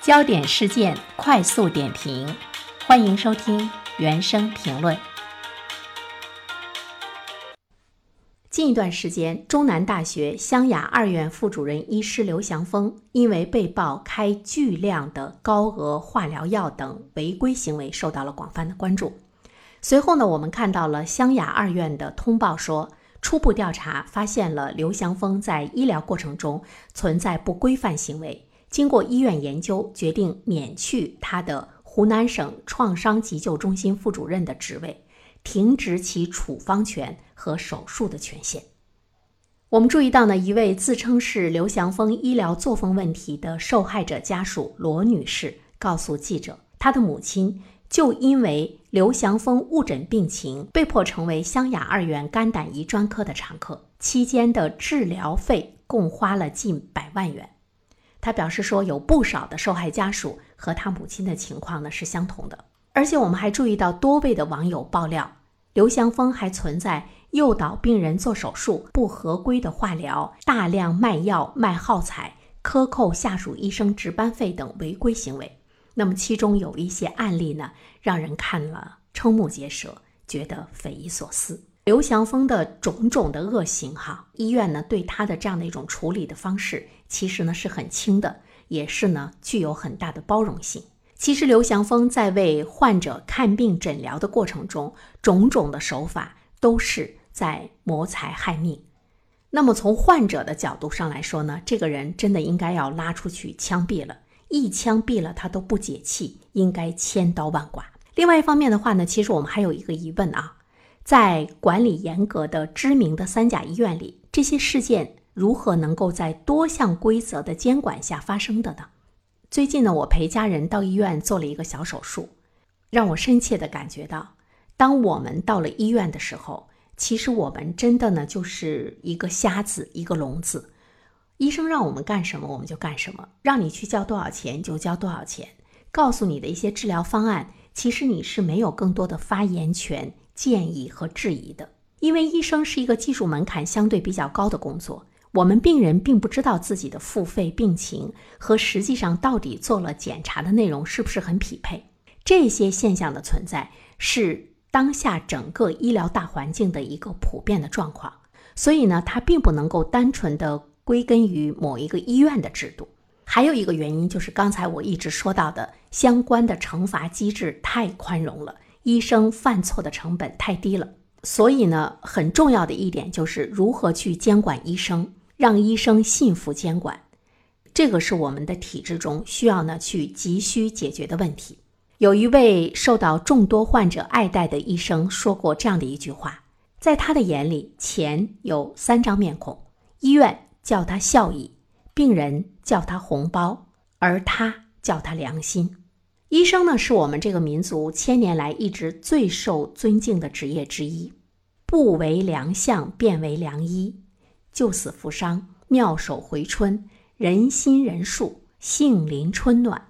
焦点事件快速点评，欢迎收听原声评论。近一段时间，中南大学湘雅二院副主任医师刘祥峰因为被曝开巨量的高额化疗药等违规行为，受到了广泛的关注。随后呢，我们看到了湘雅二院的通报说，初步调查发现了刘祥峰在医疗过程中存在不规范行为。经过医院研究，决定免去他的湖南省创伤急救中心副主任的职位，停止其处方权和手术的权限。我们注意到呢，一位自称是刘祥峰医疗作风问题的受害者家属罗女士告诉记者，她的母亲就因为刘祥峰误诊病情，被迫成为湘雅二院肝胆胰专科的常客，期间的治疗费共花了近百万元。他表示说，有不少的受害家属和他母亲的情况呢是相同的，而且我们还注意到多位的网友爆料，刘祥峰还存在诱导病人做手术、不合规的化疗、大量卖药卖耗材、克扣下属医生值班费等违规行为。那么其中有一些案例呢，让人看了瞠目结舌，觉得匪夷所思。刘祥峰的种种的恶行，哈，医院呢对他的这样的一种处理的方式，其实呢是很轻的，也是呢具有很大的包容性。其实刘祥峰在为患者看病诊疗的过程中，种种的手法都是在谋财害命。那么从患者的角度上来说呢，这个人真的应该要拉出去枪毙了，一枪毙了他都不解气，应该千刀万剐。另外一方面的话呢，其实我们还有一个疑问啊。在管理严格的知名的三甲医院里，这些事件如何能够在多项规则的监管下发生的呢？最近呢，我陪家人到医院做了一个小手术，让我深切的感觉到，当我们到了医院的时候，其实我们真的呢就是一个瞎子，一个聋子。医生让我们干什么，我们就干什么；让你去交多少钱就交多少钱。告诉你的一些治疗方案，其实你是没有更多的发言权。建议和质疑的，因为医生是一个技术门槛相对比较高的工作，我们病人并不知道自己的付费病情和实际上到底做了检查的内容是不是很匹配。这些现象的存在是当下整个医疗大环境的一个普遍的状况，所以呢，它并不能够单纯的归根于某一个医院的制度。还有一个原因就是刚才我一直说到的，相关的惩罚机制太宽容了。医生犯错的成本太低了，所以呢，很重要的一点就是如何去监管医生，让医生信服监管，这个是我们的体制中需要呢去急需解决的问题。有一位受到众多患者爱戴的医生说过这样的一句话：在他的眼里，钱有三张面孔，医院叫他效益，病人叫他红包，而他叫他良心。医生呢，是我们这个民族千年来一直最受尊敬的职业之一。不为良相，便为良医。救死扶伤，妙手回春，人心仁术，杏林春暖，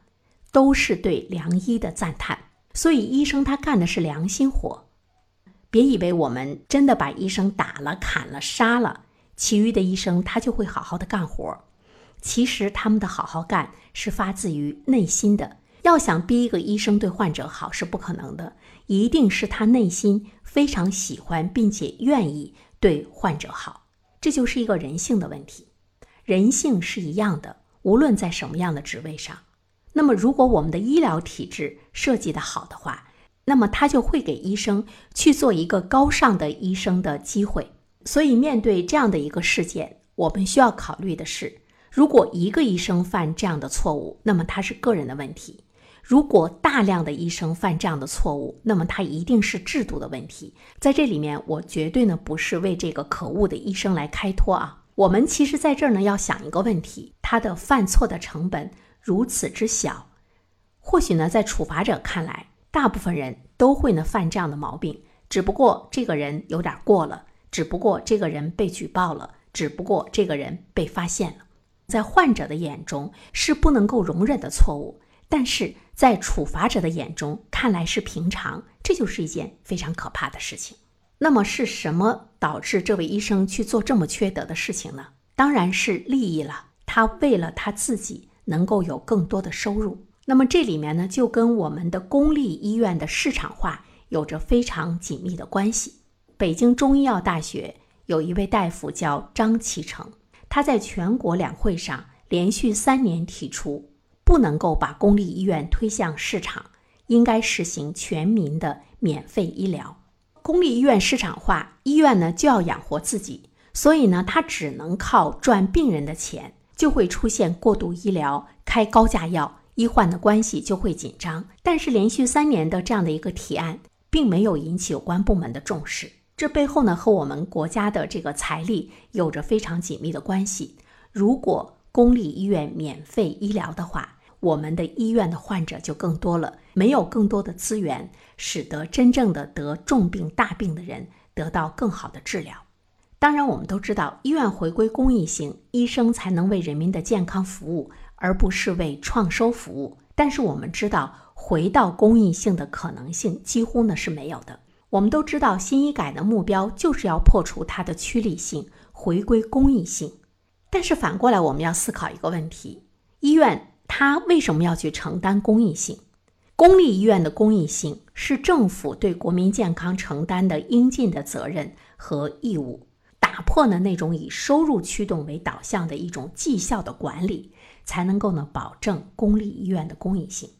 都是对良医的赞叹。所以，医生他干的是良心活。别以为我们真的把医生打了、砍了、杀了，其余的医生他就会好好的干活。其实，他们的好好干是发自于内心的。要想逼一个医生对患者好是不可能的，一定是他内心非常喜欢并且愿意对患者好，这就是一个人性的问题。人性是一样的，无论在什么样的职位上。那么，如果我们的医疗体制设计的好的话，那么他就会给医生去做一个高尚的医生的机会。所以，面对这样的一个事件，我们需要考虑的是，如果一个医生犯这样的错误，那么他是个人的问题。如果大量的医生犯这样的错误，那么他一定是制度的问题。在这里面，我绝对呢不是为这个可恶的医生来开脱啊。我们其实在这儿呢要想一个问题：他的犯错的成本如此之小，或许呢在处罚者看来，大部分人都会呢犯这样的毛病，只不过这个人有点过了，只不过这个人被举报了，只不过这个人被发现了，在患者的眼中是不能够容忍的错误。但是在处罚者的眼中看来是平常，这就是一件非常可怕的事情。那么是什么导致这位医生去做这么缺德的事情呢？当然是利益了。他为了他自己能够有更多的收入。那么这里面呢，就跟我们的公立医院的市场化有着非常紧密的关系。北京中医药大学有一位大夫叫张其成，他在全国两会上连续三年提出，不能够把公立医院推向市场，应该实行全民的免费医疗。公立医院市场化，医院呢就要养活自己，所以呢，他只能靠赚病人的钱，就会出现过度医疗、开高价药，医患的关系就会紧张。但是连续三年的这样的一个提案，并没有引起有关部门的重视。这背后呢，和我们国家的这个财力有着非常紧密的关系。如果公立医院免费医疗的话，我们的医院的患者就更多了，没有更多的资源，使得真正的得重病大病的人得到更好的治疗。当然，我们都知道，医院回归公益性，医生才能为人民的健康服务，而不是为创收服务。但是我们知道，回到公益性的可能性几乎呢是没有的。我们都知道，新医改的目标就是要破除它的趋利性，回归公益性。但是反过来，我们要思考一个问题：医院。他为什么要去承担公益性？公立医院的公益性是政府对国民健康承担的应尽的责任和义务，打破呢那种以收入驱动为导向的一种绩效的管理，才能够呢保证公立医院的公益性。